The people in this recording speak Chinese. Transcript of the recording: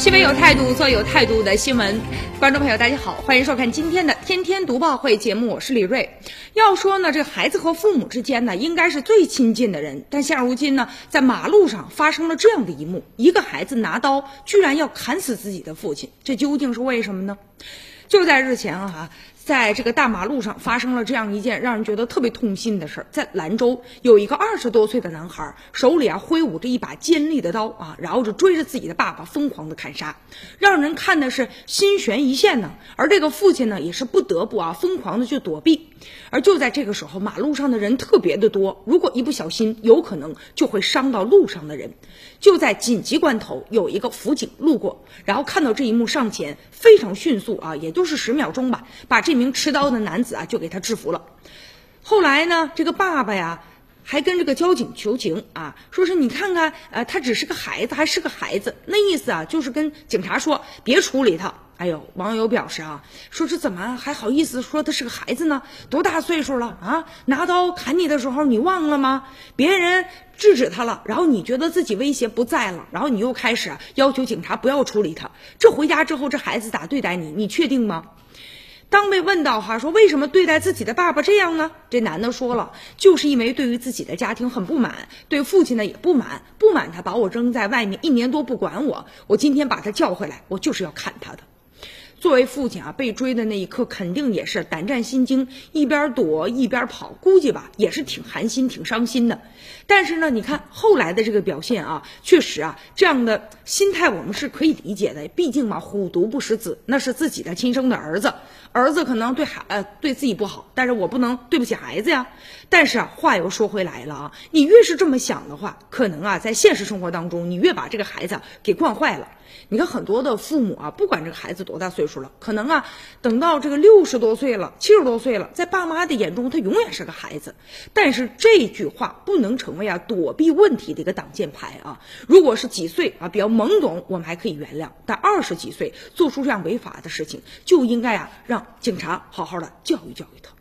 新闻有态度，做有态度的新闻。观众朋友，大家好，欢迎收看今天的《天天读报会》节目，我是李瑞。要说呢，这孩子和父母之间呢，应该是最亲近的人。但现如今呢，在马路上发生了这样的一幕：一个孩子拿刀，居然要砍死自己的父亲，这究竟是为什么呢？就在日前啊。在这个大马路上发生了这样一件让人觉得特别痛心的事儿，在兰州有一个二十多岁的男孩，手里啊挥舞着一把尖利的刀啊，然后就追着自己的爸爸疯狂的砍杀，让人看的是心悬一线呢。而这个父亲呢，也是不得不啊疯狂的去躲避。而就在这个时候，马路上的人特别的多，如果一不小心，有可能就会伤到路上的人。就在紧急关头，有一个辅警路过，然后看到这一幕，上前非常迅速啊，也就是十秒钟吧，把这名持刀的男子啊就给他制服了。后来呢，这个爸爸呀还跟这个交警求情啊，说是你看看，呃，他只是个孩子，还是个孩子，那意思啊就是跟警察说别处理他。哎呦，网友表示啊，说是怎么还好意思说他是个孩子呢？多大岁数了啊？拿刀砍你的时候你忘了吗？别人制止他了，然后你觉得自己威胁不在了，然后你又开始要求警察不要处理他。这回家之后这孩子咋对待你？你确定吗？当被问到哈说为什么对待自己的爸爸这样呢？这男的说了，就是因为对于自己的家庭很不满，对父亲呢也不满，不满他把我扔在外面一年多不管我，我今天把他叫回来，我就是要砍他的。作为父亲啊，被追的那一刻肯定也是胆战心惊，一边躲一边跑，估计吧也是挺寒心、挺伤心的。但是呢，你看后来的这个表现啊，确实啊，这样的心态我们是可以理解的。毕竟嘛，虎毒不食子，那是自己的亲生的儿子，儿子可能对孩呃对自己不好，但是我不能对不起孩子呀。但是啊，话又说回来了啊，你越是这么想的话，可能啊，在现实生活当中，你越把这个孩子给惯坏了。你看很多的父母啊，不管这个孩子多大岁数了，可能啊，等到这个六十多岁了、七十多岁了，在爸妈的眼中，他永远是个孩子。但是这句话不能成为啊躲避问题的一个挡箭牌啊。如果是几岁啊比较懵懂，我们还可以原谅；但二十几岁做出这样违法的事情，就应该啊让警察好好的教育教育他。